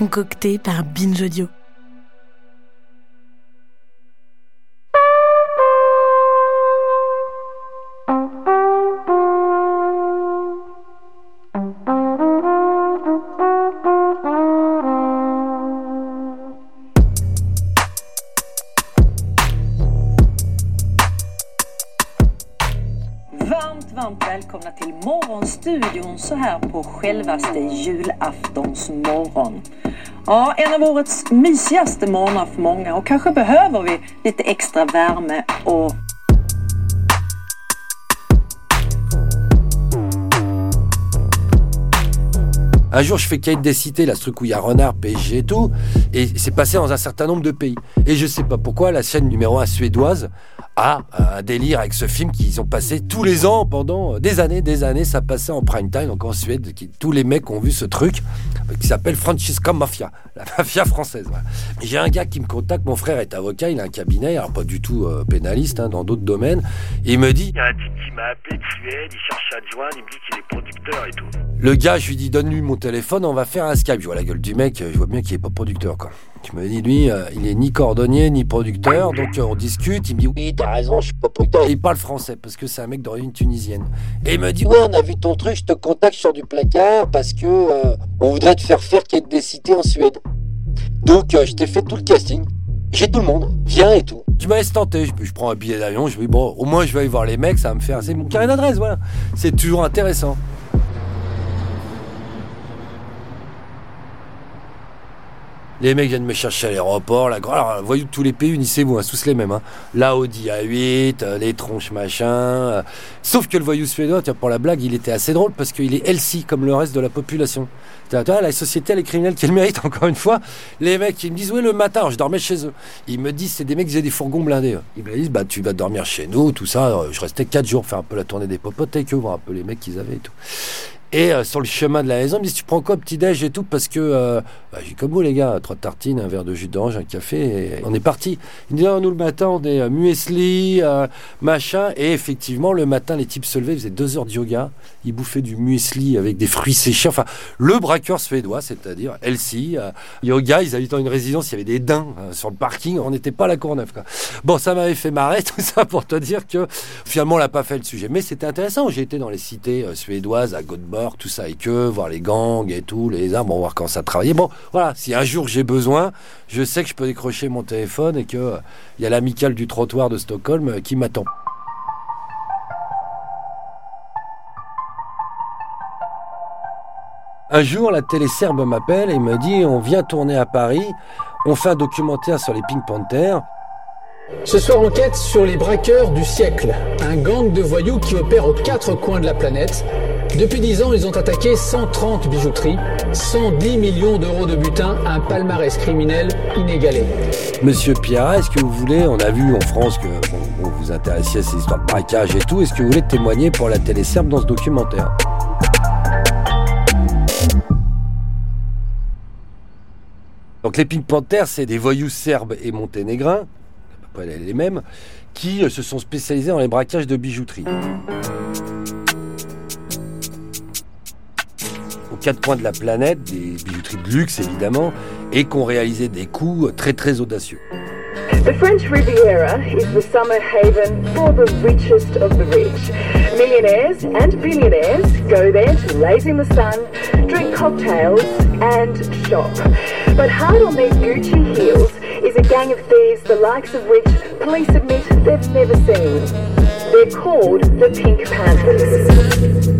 Concocté par Binge Audio. Varmt, välkomna till så här på självaste julaftonsmorgon. Ja, en av årets mysigaste morgnar för många. Och kanske behöver vi lite extra värme och Un jour, je fais Kate des cités, là, ce truc où il y a Renard, PSG et tout, et c'est passé dans un certain nombre de pays. Et je sais pas pourquoi la chaîne numéro 1 suédoise a un délire avec ce film qu'ils ont passé tous les ans pendant des années, des années. Ça passait en prime time, donc en Suède. Qui, tous les mecs ont vu ce truc qui s'appelle Francisca Mafia, la mafia française. Voilà. J'ai un gars qui me contacte, mon frère est avocat, il a un cabinet, alors pas du tout euh, pénaliste, hein, dans d'autres domaines. Et il me dit Il y a un type qui m'a appelé de Suède, il cherche à te joindre, il me dit qu'il est producteur et tout. Le gars, je lui dis donne-lui mon on va faire un Skype. Je vois la gueule du mec, je vois bien qu'il est pas producteur quoi. Je me dis lui, euh, il est ni cordonnier ni producteur, donc euh, on discute. Il me dit oui, t'as raison, je suis pas producteur. Il parle français parce que c'est un mec d'origine tunisienne. Et il me dit ouais, on a vu ton truc, je te contacte sur du placard parce que euh, on voudrait te faire faire quête des cités en Suède. Donc je t'ai fait tout le casting. J'ai tout le monde, viens et tout. Je me laisse je prends un billet d'avion, je me dis bon, au moins je vais aller voir les mecs, ça va me faire, c'est mon carré d'adresse, voilà. C'est toujours intéressant. Les mecs viennent me chercher à l'aéroport. La... Alors, voyez tous les pays, unissez-vous, hein, tous les mêmes. Hein. La Audi A8, euh, les tronches machin. euh. Sauf que le voyou suédois, tiens, pour la blague, il était assez drôle parce qu'il est healthy comme le reste de la population. Vois, la société, elle est criminelle qu'elle mérite, encore une fois. Les mecs, ils me disent, oui, le matin, je dormais chez eux. Ils me disent, c'est des mecs qui faisaient des fourgons blindés. eux. Ils me disent, bah, tu vas dormir chez nous, tout ça. Euh, Je restais 4 jours, faire un peu la tournée des popotes avec eux, voir un peu les mecs qu'ils avaient et tout. Et euh, sur le chemin de la maison, ils me disent Tu prends quoi, petit-déj et tout Parce que, euh, bah, j'ai comme vous, les gars, trois tartines, un verre de jus d'orange, un café, et on est parti. Ils me disent Ah, Nous, le matin, on est euh, muesli, euh, machin. Et effectivement, le matin, les types se levaient, ils faisaient deux heures de yoga. Ils bouffaient du muesli avec des fruits séchés. Enfin, le braqueur suédois, c'est-à-dire Elsie, euh, yoga, ils habitent dans une résidence, il y avait des daims euh, sur le parking. On n'était pas à la Courneuve. Quoi. Bon, ça m'avait fait marrer, tout ça, pour te dire que finalement, on l'a pas fait le sujet. Mais c'était intéressant. J'ai été dans les cités euh, suédoises, à Göteborg, tout ça avec eux, voir les gangs et tout, les armes, bon, voir comment ça travaillait. Bon, voilà, si un jour j'ai besoin, je sais que je peux décrocher mon téléphone et que il y a l'amicale du trottoir de Stockholm euh, qui m'attend. Un jour, la télé serbe m'appelle et me dit on vient tourner à Paris, on fait un documentaire sur les Pink Panthers. Ce soir, enquête sur les braqueurs du siècle, un gang de voyous qui opère aux quatre coins de la planète. Depuis 10 ans, ils ont attaqué 130 bijouteries, 110 millions d'euros de butin, un palmarès criminel inégalé. Monsieur Pierre, est-ce que vous voulez, on a vu en France que vous vous intéressiez à ces histoires de braquage et tout, est-ce que vous voulez témoigner pour la télé serbe dans ce documentaire? Donc les Pink Panthers, c'est des voyous serbes et monténégrins, à peu près les mêmes, qui euh, se sont spécialisés dans les braquages de bijouterie. Quatre coins de la planète, des bijouteries de luxe évidemment, et qui ont réalisé des coups très très audacieux. The French Riviera is the summer haven for the richest of the rich. Millionaires and billionaires go there to laze in the sun, drink cocktails, and shop. But hard on their Gucci heels is a gang of thieves the likes of which police admit they've never seen. They're called the Pink Panthers.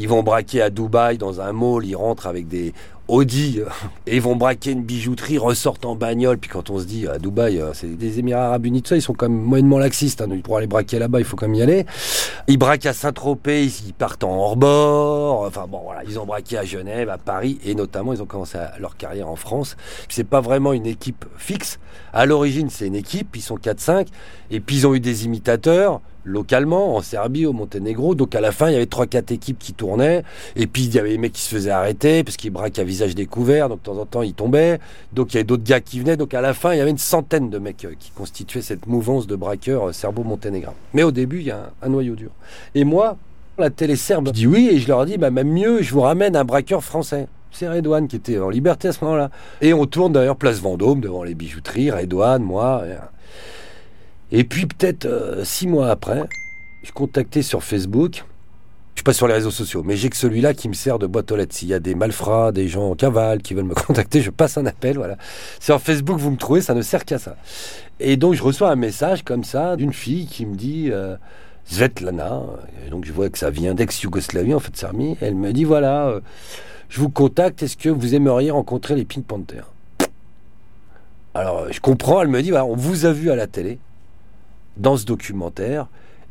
Ils vont braquer à Dubaï dans un mall, ils rentrent avec des Audi et ils vont braquer une bijouterie, ressortent en bagnole. Puis quand on se dit à Dubaï, euh, c'est des Émirats Arabes Unis, tout ça, ils sont quand même moyennement laxistes. Hein, pour aller braquer là-bas, il faut quand même y aller. Ils braquent à Saint-Tropez, ils partent en hors-bord. Enfin bon, voilà, ils ont braqué à Genève, à Paris et notamment ils ont commencé leur carrière en France. C'est pas vraiment une équipe fixe. À l'origine, c'est une équipe, ils sont 4-5 et puis ils ont eu des imitateurs localement, en Serbie, au Monténégro. Donc à la fin, il y avait 3-4 équipes qui tournaient. Et puis il y avait les mecs qui se faisaient arrêter parce qu'ils braquaient à visage découvert. Donc de temps en temps, ils tombaient. Donc il y avait d'autres gars qui venaient. Donc à la fin, il y avait une centaine de mecs euh, qui constituaient cette mouvance de braqueurs euh, serbo-monténégrins. Mais au début, il y a un, noyau dur. Et moi, la télé serbe, je dis oui et je leur dis, bah, même mieux, je vous ramène un braqueur français. C'est Redouane qui était en liberté à ce moment-là. Et on tourne d'ailleurs place Vendôme devant les bijouteries. Redouane, moi. Puis peut-être euh, six mois après, je contactais sur Facebook. Je suis pas sur les réseaux sociaux, mais j'ai que celui-là qui me sert de boîte aux lettres. S'il y a des malfrats, des gens en cavale qui veulent me contacter, je passe un appel. Voilà. Sur Facebook, vous me trouvez, ça ne sert qu'à ça. Et donc je reçois un message comme ça d'une fille qui me dit euh, Svetlana. Et donc je vois que ça vient d'ex-Yougoslavie, en fait, Sarmi. Elle me dit voilà, euh, je vous contacte. Est-ce que vous aimeriez rencontrer les Pink Panthers? Alors je comprends. Elle me dit voilà, on vous a vu à la télé dans ce documentaire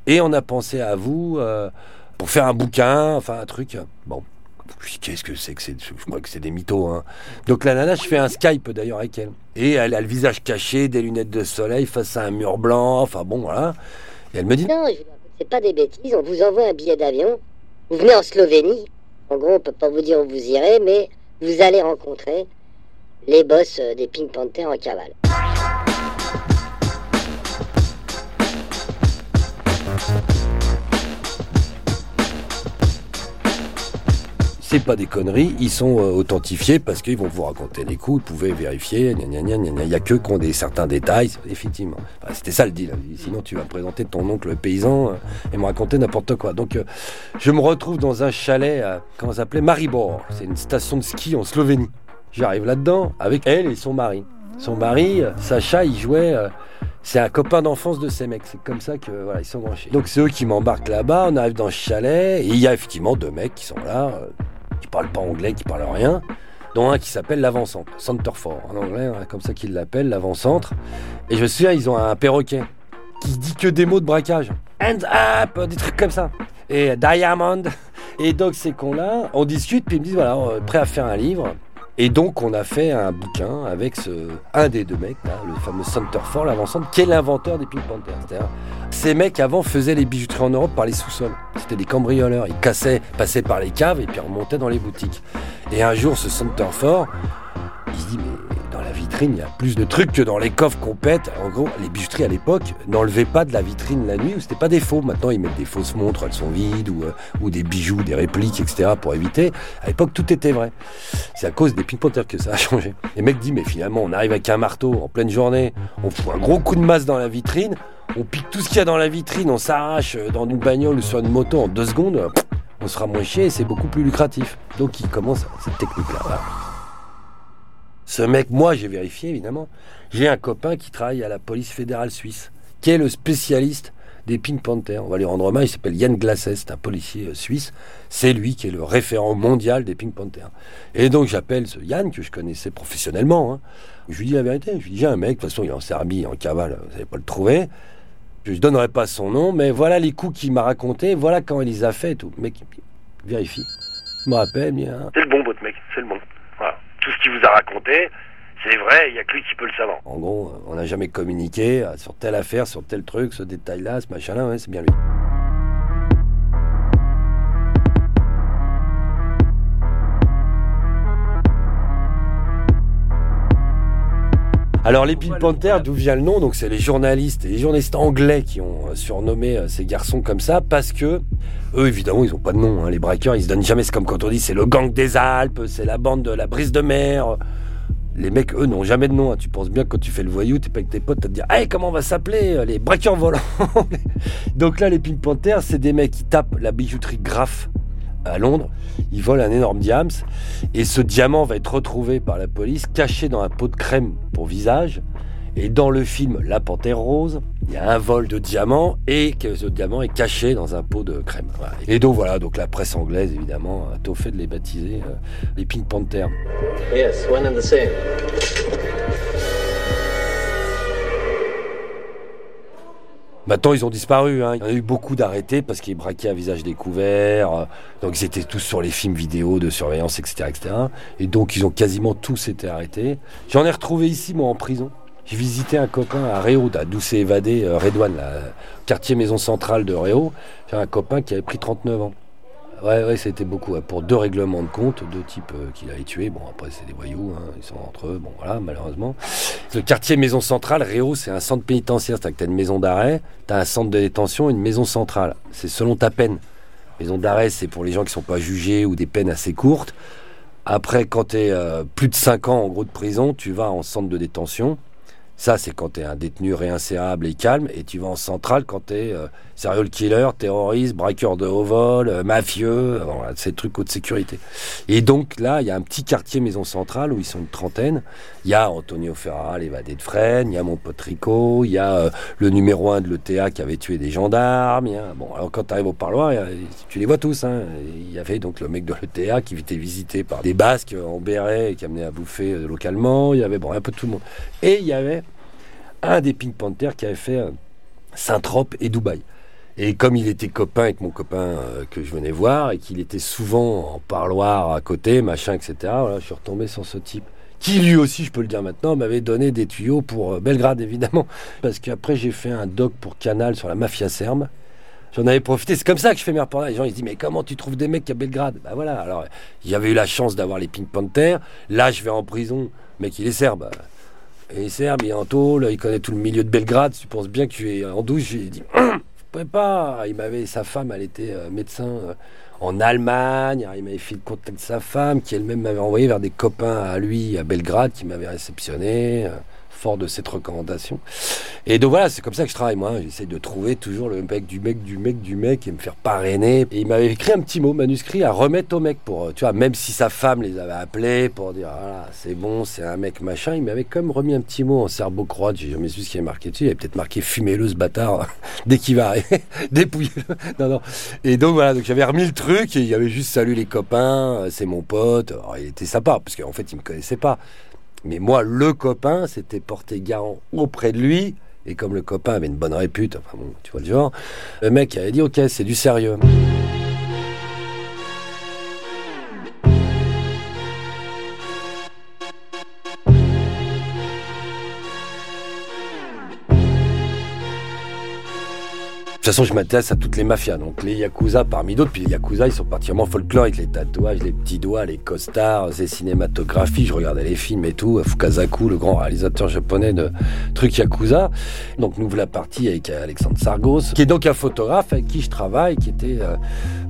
et on a pensé à vous euh, pour faire un bouquin, enfin un truc. Bon, qu'est-ce que c'est que c'est Je crois que c'est des mythos. Hein. Donc la nana, je fais un Skype d'ailleurs avec elle. Et elle a le visage caché, des lunettes de soleil face à un mur blanc. Enfin bon, voilà. Et elle me dit Non, c'est pas des bêtises. On vous envoie un billet d'avion. Vous venez en Slovénie. En gros, on peut pas vous dire où vous irez, mais vous allez rencontrer les boss euh, des Pink Panthers en cavale. C'est pas des conneries, ils sont euh, authentifiés parce qu'ils vont vous raconter les coups, ils pouvaient vérifier, il n'y a que qui ont des certains détails, effectivement. C'était ça le deal, sinon tu vas présenter ton oncle paysan euh, et me raconter n'importe quoi. Donc euh, je me retrouve dans un chalet, à, comment ça s'appelait Maribor, c'est une station de ski en Slovénie. J'arrive là-dedans avec elle et son mari. Son mari, Sacha, il jouait... c'est un copain d'enfance de ces mecs. C'est comme ça que voilà, ils sont branchés. Donc c'est eux qui m'embarquent là-bas. On arrive dans ce chalet et il y a effectivement deux mecs qui sont là qui parle pas anglais, qui parle rien, dont un qui s'appelle l'avant-centre, Centerfort en anglais, hein, comme ça qu'ils l'appellent, l'avant-centre. Et je me souviens, ils ont un perroquet qui dit que des mots de braquage. Hands up, des trucs comme ça. Et Diamond. Et donc ces cons-là, on discute, puis ils me disent, voilà, prêt à faire un livre. Et donc, on a fait un bouquin avec ce, un des deux mecs, le fameux Centerford, l'avant-centre, qui est l'inventeur des Pink Panthers. Ces mecs, avant, faisaient les bijouteries en Europe par les sous-sols. C'était des cambrioleurs. Ils cassaient, passaient par les caves et puis remontaient dans les boutiques. Et un jour, ce Centerford, il se dit, mais la vitrine, il y a plus de trucs que dans les coffres qu'on pète. En gros, les bijouteries à l'époque n'enlevaient pas de la vitrine la nuit, ou c'était pas des faux. Maintenant, ils mettent des fausses montres, elles sont vides, ou, euh, des bijoux, des répliques, etc. pour éviter. À l'époque, tout était vrai. C'est à cause des pink que ça a changé. Les mecs disent, mais finalement, on arrive avec un marteau en pleine journée, on fout un gros coup de masse dans la vitrine, on pique tout ce qu'il y a dans la vitrine, on s'arrache dans une bagnole ou sur une moto en deux secondes, on sera moins chier et c'est beaucoup plus lucratif. Donc, ils commencent cette technique-là. Ce mec, moi j'ai vérifié évidemment, j'ai un copain qui travaille à la police fédérale suisse, qui est le spécialiste des Pink Panthers. On va lui rendre hommage, il s'appelle Yann Glasset, c'est un policier euh, suisse. C'est lui qui est le référent mondial des Pink Panthers. Et donc j'appelle ce Yann, que je connaissais professionnellement. Hein. Je lui dis la vérité, je lui dis j'ai un mec, de toute façon il est en Serbie, en cavale, vous n'allez pas le trouver. Je ne donnerai pas son nom, mais voilà les coups qu'il m'a racontés, voilà quand il les a fait tout. Le mec, vérifie. Il me rappelle bien. C'est le bon, votre mec, c'est le bon tout ce qu'il vous a raconté, c'est vrai, il n'y a que lui qui peut le savoir. En gros, on n'a jamais communiqué euh, sur telle affaire, sur tel truc, ce détail-là, ce machin-là, ouais, c'est bien lui. Alors les Pink Panthers, d'où vient le nom Donc c'est les journalistes et les journalistes anglais qui ont euh, surnommé euh, ces garçons comme ça parce que eux évidemment ils ont pas de nom. hein. Les braqueurs ils se donnent jamais. C'est comme quand on dit c'est le gang des Alpes, c'est la bande de la brise de mer. Les mecs eux n'ont jamais de nom. hein. Tu penses bien que quand tu fais le voyou, t'es pas avec tes potes, t'as te dire hey comment on va s'appeler euh, les braqueurs volants? Donc là les Pink Panthers c'est des mecs qui tapent la bijouterie Graff à Londres. Ils volent un énorme diams et ce diamant va être retrouvé par la police caché dans un pot de crème pour visage. Et dans le film La Panthère Rose, il y a un vol de diamants et que ce diamant est caché dans un pot de crème. Et donc voilà, donc la presse anglaise évidemment a tôt fait de les baptiser euh, les Pink Panthers. Maintenant, ils ont disparu. hein. Il y en a eu beaucoup d'arrêtés parce qu'ils braquaient à visage découvert. Donc, ils étaient tous sur les films vidéo de surveillance, etc.. Et donc, ils ont quasiment tous été arrêtés. J'en ai retrouvé ici, moi, en prison. J'ai visité un copain à Réau, là, d'où s'est évadé euh, Redouane, là, quartier maison centrale de Réau. J'ai un copain qui avait pris 39 ans. Ouais, ouais, c'était beaucoup. Pour deux règlements de compte, deux types euh, qu'il avait tués. Bon, après, c'est des voyous, hein, ils sont entre eux. Bon, voilà, malheureusement. Le quartier maison centrale, Réau, c'est un centre pénitentiaire. C'est-à-dire que t'as une maison d'arrêt, t'as un centre de détention, une maison centrale. C'est selon ta peine. Maison d'arrêt, c'est pour les gens qui sont pas jugés ou des peines assez courtes. Après, quand t'es euh, plus de 5 ans, en gros, de prison, tu vas en centre de détention. Ça, c'est quand t'es un détenu réinsérable et calme. Et tu vas en centrale quand t'es euh, serial killer, terroriste, braqueur de haut vol, euh, mafieux, euh, voilà, ces trucs haute sécurité. Et donc là, il y a un petit quartier maison centrale où ils sont une trentaine. Il y a Antonio Ferrara, l'évadé de Fresnes, il y a mon pote Rico, il y a euh, le numéro un de l'ETA qui avait tué des gendarmes. y a- Bon, alors quand tu arrives au parloir, tu les vois tous. hein. Il y avait donc le mec de l'ETA qui était visité par des Basques en béret et qui amenait à bouffer euh, localement. Il y avait bon, un peu tout le monde. Et il y avait un des Pink Panthers qui avait fait euh, Saint-Trope et Dubaï. Et comme il était copain avec mon copain euh, que je venais voir et qu'il était souvent en parloir à côté, machin, etc., voilà, je suis retombé sur ce type. Qui lui aussi, je peux le dire maintenant, m'avait donné des tuyaux pour euh, Belgrade, évidemment. Parce qu'après, j'ai fait un doc pour Canal sur la mafia serbe. J'en avais profité. C'est comme ça que je fais mes reportages. Les gens ils se disent mais comment tu trouves des mecs à Belgrade? Bah voilà. Alors j'avais eu la chance d'avoir les Pink Panthers. Là je vais en prison. Mec il est serbe. Et serbe, il est en tôle, il connaît tout le milieu de Belgrade. Tu penses bien que tu es en douche. J'ai dit je pas. Il m'avait sa femme, elle était euh, médecin euh, en Allemagne. Il m'avait fait le contact de sa femme qui elle-même m'avait envoyé vers des copains à lui à Belgrade qui m'avaient réceptionné. Fort de cette recommandation. Et donc voilà, c'est comme ça que je travaille moi. J'essaie de trouver toujours le mec du mec du mec du mec et me faire parrainer. Et il m'avait écrit un petit mot manuscrit à remettre au mec pour, euh, tu vois, même si sa femme les avait appelés pour dire voilà, c'est bon, c'est un mec machin, il m'avait quand même remis un petit mot en serbo-croate. J'ai jamais su ce qui est marqué dessus. Il avait peut-être marqué fumez-le ce bâtard dès qu'il va dépouillez-le. Non, non. Et donc voilà, donc j'avais remis le truc et il avait juste salué les copains, euh, c'est mon pote. Alors, il était sympa parce qu'en fait il me connaissait pas. Mais moi, le copain s'était porté garant auprès de lui. Et comme le copain avait une bonne répute, enfin bon, tu vois le genre, le mec avait dit Ok, c'est du sérieux. Toute façon, je m'intéresse à toutes les mafias, donc les Yakuza parmi d'autres. Puis les Yakuza, ils sont particulièrement folkloriques, les tatouages, les petits doigts, les costards, les cinématographies. Je regardais les films et tout. Fukazaku, le grand réalisateur japonais de trucs Yakuza. Donc, nous voilà partie avec Alexandre Sargos, qui est donc un photographe avec qui je travaille, qui était euh,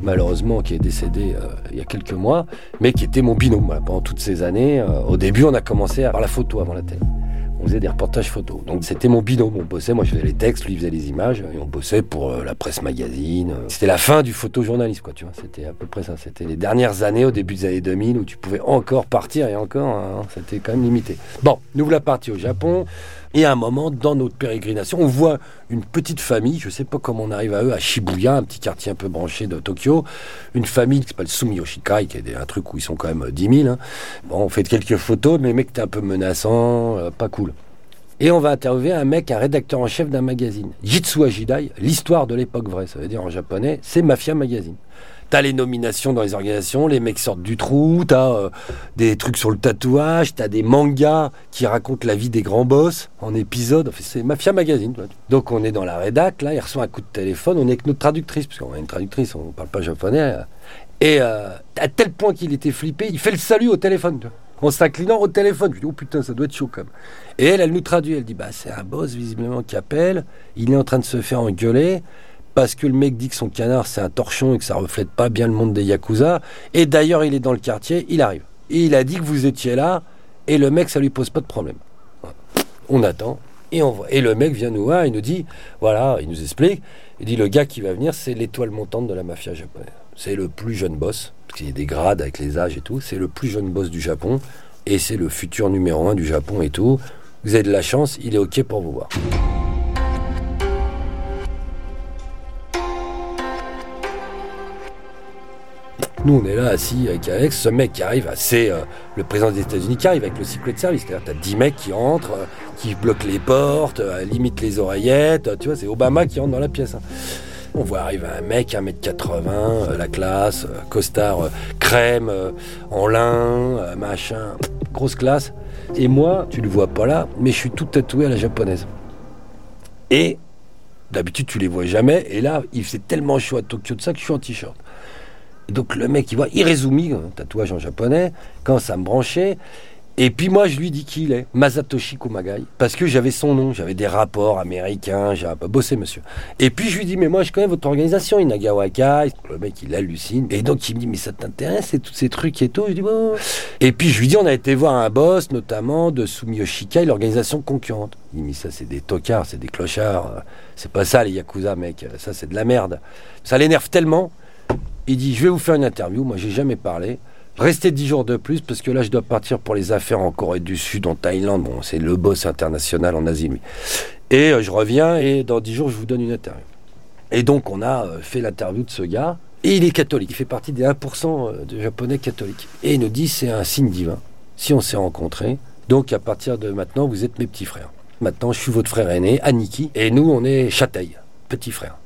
malheureusement qui est décédé euh, il y a quelques mois, mais qui était mon binôme pendant toutes ces années. Euh, au début, on a commencé à faire la photo avant la télé on faisait des reportages photos. Donc c'était mon binôme, on bossait, moi je faisais les textes, lui faisait les images, et on bossait pour euh, la presse magazine. C'était la fin du photojournalisme, quoi, tu vois, c'était à peu près ça. C'était les dernières années, au début des années 2000, où tu pouvais encore partir, et encore, hein, c'était quand même limité. Bon, nous voilà partis au Japon, et à un moment, dans notre pérégrination, on voit une petite famille, je sais pas comment on arrive à eux, à Shibuya, un petit quartier un peu branché de Tokyo, une famille qui s'appelle Sumiyoshikai, qui est un truc où ils sont quand même 10 000. hein. Bon, on fait quelques photos, mais mec était un peu menaçant, euh, pas cool. Et on va interviewer un mec, un rédacteur en chef d'un magazine. Jitsu Ajidai, l'histoire de l'époque vraie, ça veut dire en japonais, c'est Mafia Magazine. T'as les nominations dans les organisations, les mecs sortent du trou, t'as euh, des trucs sur le tatouage, t'as des mangas qui racontent la vie des grands boss en épisode. Enfin, c'est Mafia Magazine. Donc on est dans la rédac, là, il reçoit un coup de téléphone, on est avec notre traductrice, parce qu'on a une traductrice, on parle pas japonais. euh, Et euh, à tel point qu'il était flippé, il fait le salut au téléphone. tu vois. En s'inclinant au téléphone. Je dis, oh putain, ça doit être chaud quand. Et elle, elle nous traduit. Elle dit, bah, c'est un boss visiblement qui appelle. Il est en train de se faire engueuler parce que le mec dit que son canard c'est un torchon et que ça reflète pas bien le monde des yakuza. Et d'ailleurs, il est dans le quartier, il arrive. Et il a dit que vous étiez là, et le mec, ça lui pose pas de problème. On attend, et on voit. Et le mec vient nous voir, il nous dit, voilà, il nous explique, il dit, le gars qui va venir, c'est l'étoile montante de la mafia japonaise. C'est le plus jeune boss, parce qu'il y a des grades avec les âges et tout, c'est le plus jeune boss du Japon, et c'est le futur numéro un du Japon et tout. Vous avez de la chance, il est OK pour vous voir. Nous, on est là assis avec Alex. Ce mec qui arrive, c'est euh, le président des États-Unis qui arrive avec le Secret Service. C'est-à-dire, t'as 10 mecs qui entrent, euh, qui bloquent les portes, euh, limitent les oreillettes. tu vois, c'est Obama qui entre dans la pièce. hein. On voit arriver un mec, 1m80, euh, la classe, euh, costard euh, crème, en lin, machin, grosse classe. Et moi, tu le vois pas là, mais je suis tout tatoué à la japonaise. Et d'habitude, tu les vois jamais. Et là, il faisait tellement chaud à Tokyo de ça que je suis en t-shirt. Donc le mec, il voit Irezumi, tatouage en japonais, commence à me brancher. Et puis moi, je lui dis qui il est, Masatoshi Kumagai, parce que j'avais son nom, j'avais des rapports américains, j'ai un peu bossé, monsieur. Et puis je lui dis, mais moi, je connais votre organisation, Inagawa Kai. Le mec, il hallucine. Et donc il me dit, mais ça t'intéresse, et tous ces trucs et tout? Je dis, bon. Et puis je lui dis, on a été voir un boss, notamment de Sumiyoshi Kai, l'organisation concurrente. Il me dit, ça, c'est des tocards, c'est des clochards. C'est pas ça, les yakuza, mec. Ça, c'est de la merde. Ça l'énerve tellement. Il dit Je vais vous faire une interview. Moi, j'ai jamais parlé. Restez 10 jours de plus parce que là, je dois partir pour les affaires en Corée du Sud, en Thaïlande. Bon, c'est le boss international en Asie. Et euh, je reviens et dans 10 jours, je vous donne une interview. Et donc, on a euh, fait l'interview de ce gars. Et il est catholique. Il fait partie des 1% de japonais catholiques. Et il nous dit C'est un signe divin. Si on s'est rencontrés, donc à partir de maintenant, vous êtes mes petits frères. Maintenant, je suis votre frère aîné, Aniki. Et nous, on est Châteil, petit frère.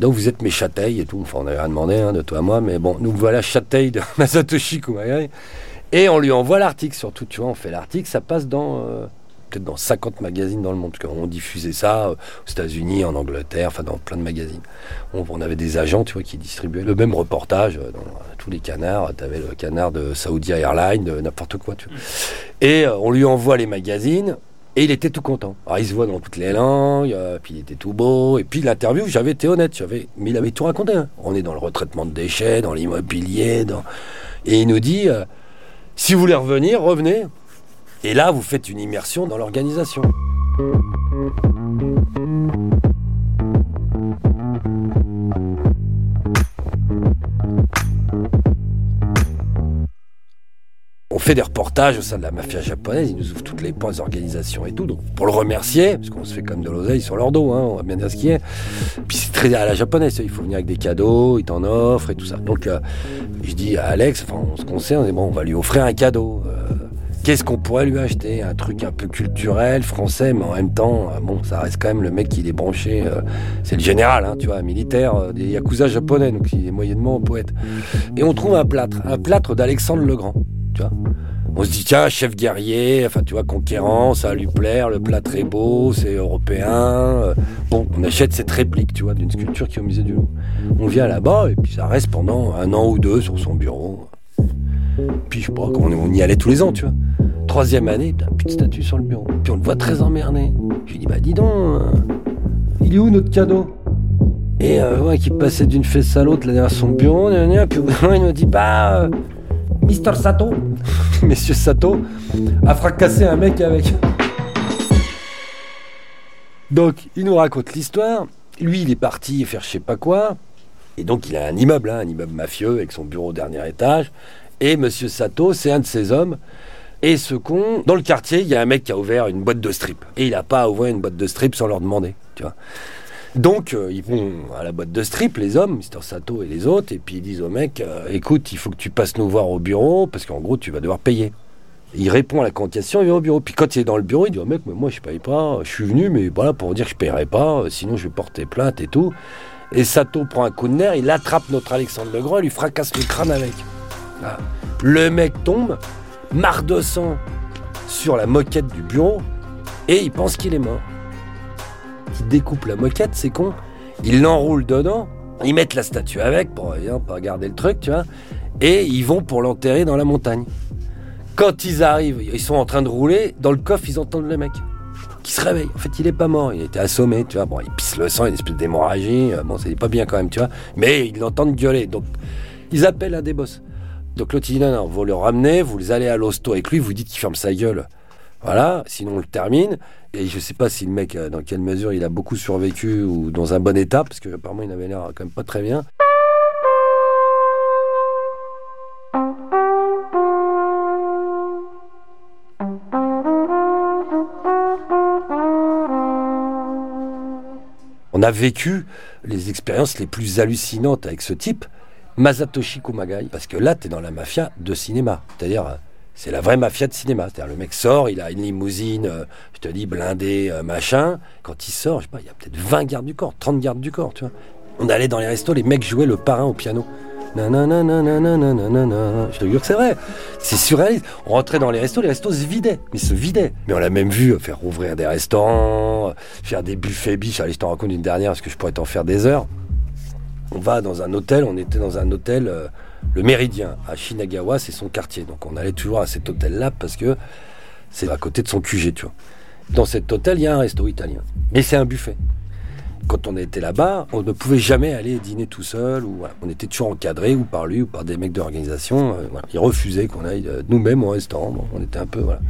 Donc vous êtes mes châtailles et tout. Enfin, on n'avait rien demandé hein, de toi à moi, mais bon, nous voilà châtailles de Masatoshi Kumagai. Et on lui envoie l'article, surtout, tu vois, on fait l'article, ça passe dans euh, peut-être dans 50 magazines dans le monde, parce qu'on diffusait ça euh, aux États-Unis, en Angleterre, enfin dans plein de magazines. On, avait des agents, tu vois, qui distribuaient le même reportage euh, dans tous les canards. Tu avais le canard de Saudi Airlines, de n'importe quoi, tu vois. Et on lui envoie les magazines. Et il était tout content. Alors il se voit dans toutes les langues, euh, puis il était tout beau. Et puis l'interview, j'avais été honnête, j'avais, mais il avait tout raconté. hein. On est dans le retraitement de déchets, dans l'immobilier, et il nous dit euh, si vous voulez revenir, revenez. Et là, vous faites une immersion dans l'organisation. Fait des reportages au sein de la mafia japonaise, ils nous ouvrent toutes les portes des organisations et tout. Donc pour le remercier, parce qu'on se fait comme de l'oseille sur leur dos, hein, on va bien dire ce qu'il y a. Puis c'est très à la japonaise, il faut venir avec des cadeaux, ils t'en offrent et tout ça. Donc euh, je dis à Alex, enfin on se concerne, on dit bon, on va lui offrir un cadeau. Euh, Qu'est-ce qu'on pourrait lui acheter? Un truc un peu culturel, français, mais en même temps, euh, bon, ça reste quand même le mec qui est branché. euh, c'est le général, hein, tu vois, militaire, euh, des yakuza japonais, donc il est moyennement poète. Et on trouve un plâtre, un plâtre d'Alexandre le Grand, On se dit, tiens, chef guerrier, enfin, tu vois, conquérant, ça va lui plaire, le plâtre est beau, c'est européen. euh, Bon, on achète cette réplique, tu vois, d'une sculpture qui est au musée du Louvre. On vient là-bas, et puis ça reste pendant un an ou deux sur son bureau. Puis je sais pas, on, y allait tous les ans, tu vois. Troisième année, plus de statue sur le bureau. Puis on le voit très emmerdé. Je lui dis, bah dis donc, euh, il est où notre cadeau? Et euh, ouais, qui passait d'une fesse à l'autre derrière son bureau, gna, puis il nous dit, bah, euh, Mister Sato, Monsieur Sato, a fracassé un mec avec. Donc, il nous raconte l'histoire. Lui, il est parti faire je sais pas quoi. Et donc, il a un immeuble, hein, un immeuble mafieux avec son bureau au dernier étage. Et Monsieur Sato, c'est un de ses hommes. Et ce con, dans le quartier, il y a un mec qui a ouvert une boîte de strip. Et il n'a pas ouvert une boîte de strip sans leur demander, tu vois. Donc, euh, ils vont à la boîte de strip, les hommes, Mister Sato et les autres, et puis ils disent au mec, euh, écoute, il faut que tu passes nous voir au bureau, parce qu'en gros, tu vas devoir payer. Il répond à la convocation, il vient au bureau. Puis quand il est dans le bureau, il dit au mec, mais moi je paye pas, je suis venu, mais voilà, pour dire que je paierai pas, euh, sinon je vais porter plainte et tout. Et Sato prend un coup de nerf, il attrape notre Alexandre Legrand et lui fracasse le crâne avec. Ah. Le mec tombe, marre de sang sur la moquette du bureau, et il pense qu'il est mort. Il découpe la moquette, c'est con. Ils l'enroulent dedans, ils mettent la statue avec pour hein, pas garder le truc, tu vois, et ils vont pour l'enterrer dans la montagne. Quand ils arrivent, ils sont en train de rouler, dans le coffre, ils entendent le mec qui se réveille. En fait, il est pas mort, il était assommé, tu vois. Bon, il pisse le sang, une espèce d'hémorragie. euh, Bon, c'est pas bien quand même, tu vois. Mais ils l'entendent gueuler. Donc, ils appellent un des boss. Donc l'autre il dit non, non, vous le ramenez, vous allez à l'hosto avec lui, vous dites qu'il ferme sa gueule. Voilà, sinon on le termine. Et je sais pas si le mec, euh, dans quelle mesure il a beaucoup survécu ou dans un bon état, parce que apparemment il avait l'air quand même pas très bien. On a vécu les expériences les plus hallucinantes avec ce type, Masatoshi Kumagai, parce que là, tu es dans la mafia de cinéma. C'est-à-dire, c'est la vraie mafia de cinéma. C'est-à-dire, le mec sort, il a une limousine, euh, je te dis, blindée, euh, machin. Quand il sort, je sais pas, il y a peut-être 20 gardes du corps, 30 gardes du corps, tu vois. On allait dans les restos, les mecs jouaient le parrain au piano. Nanana, nanana, nanana. Je te jure que c'est vrai. C'est surréaliste. On rentrait dans les restos, les restos se vidaient. Mais se vidaient. Mais on l'a même vu faire rouvrir des restaurants, euh, faire des buffets biches. Allez, je t'en raconte une dernière parce que je pourrais t'en faire des heures. On va dans un hôtel, on était dans un hôtel, euh, le Méridien, à Shinagawa, c'est son quartier. Donc on allait toujours à cet hôtel-là parce que c'est à côté de son QG, tu vois. Dans cet hôtel, il y a un resto italien. Mais c'est un buffet. Quand on était là-bas, on ne pouvait jamais aller dîner tout seul. Ou. On était toujours encadré ou par lui ou par des mecs d'organisation. Euh, voilà. Ils refusaient qu'on aille euh, nous-mêmes au restaurant. On était un peu... Voilà.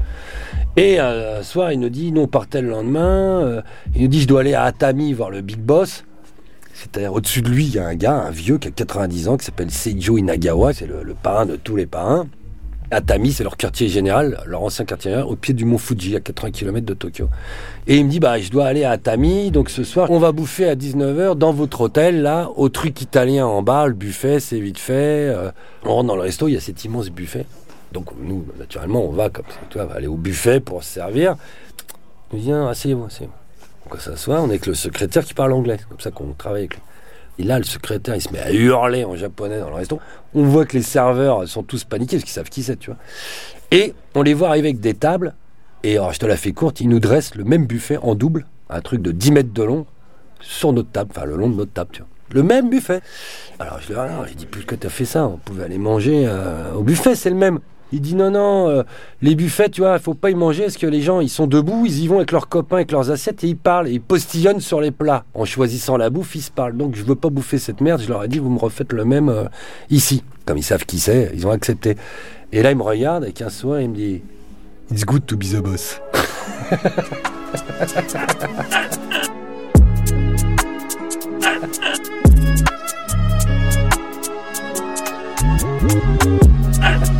Et euh, un soir, il nous dit, nous on partait le lendemain. euh, il nous dit, je dois aller à Atami voir le big boss. C'est-à-dire au-dessus de lui, il y a un gars, un vieux qui a 90 ans, qui s'appelle Seijo Inagawa, c'est le, parrain de tous les parrains. Atami, c'est leur quartier général, leur ancien quartier général, au pied du mont Fuji, à 80 km de Tokyo. Et il me dit, bah, je dois aller à Atami, donc ce soir, on va bouffer à 19h dans votre hôtel, là, au truc italien en bas, le buffet, c'est vite fait. euh, on rentre dans le resto, il y a cet immense buffet. Donc nous, naturellement, on va comme ça, tu vois, aller au buffet pour se servir. Il Ah, asseyez-vous, asseyez-vous. Donc on s'assoit, on est avec le secrétaire qui parle anglais, c'est comme ça qu'on travaille avec lui. Et là, le secrétaire, il se met à hurler en japonais dans le resto. On voit que les serveurs sont tous paniqués parce qu'ils savent qui c'est, tu vois. Et on les voit arriver avec des tables. Et alors, je te la fais courte, ils nous dressent le même buffet en double, un truc de 10 mètres de long, sur notre table, enfin le long de notre table, tu vois. Le même buffet. Alors je lui dis, ah j'ai dit, pourquoi t'as fait ça On pouvait aller manger euh, au buffet, c'est le même. Il dit non, non, euh, les buffets, tu vois, il faut pas y manger parce que les gens, ils sont debout, ils y vont avec leurs copains, avec leurs assiettes et ils parlent, ils postillonnent sur les plats. En choisissant la bouffe, ils se parlent. Donc je veux pas bouffer cette merde, je leur ai dit, vous me refaites le même euh, ici. Comme ils savent qui c'est, ils ont accepté. Et là, il me regarde avec un sourire, il me dit, It's good to be the boss.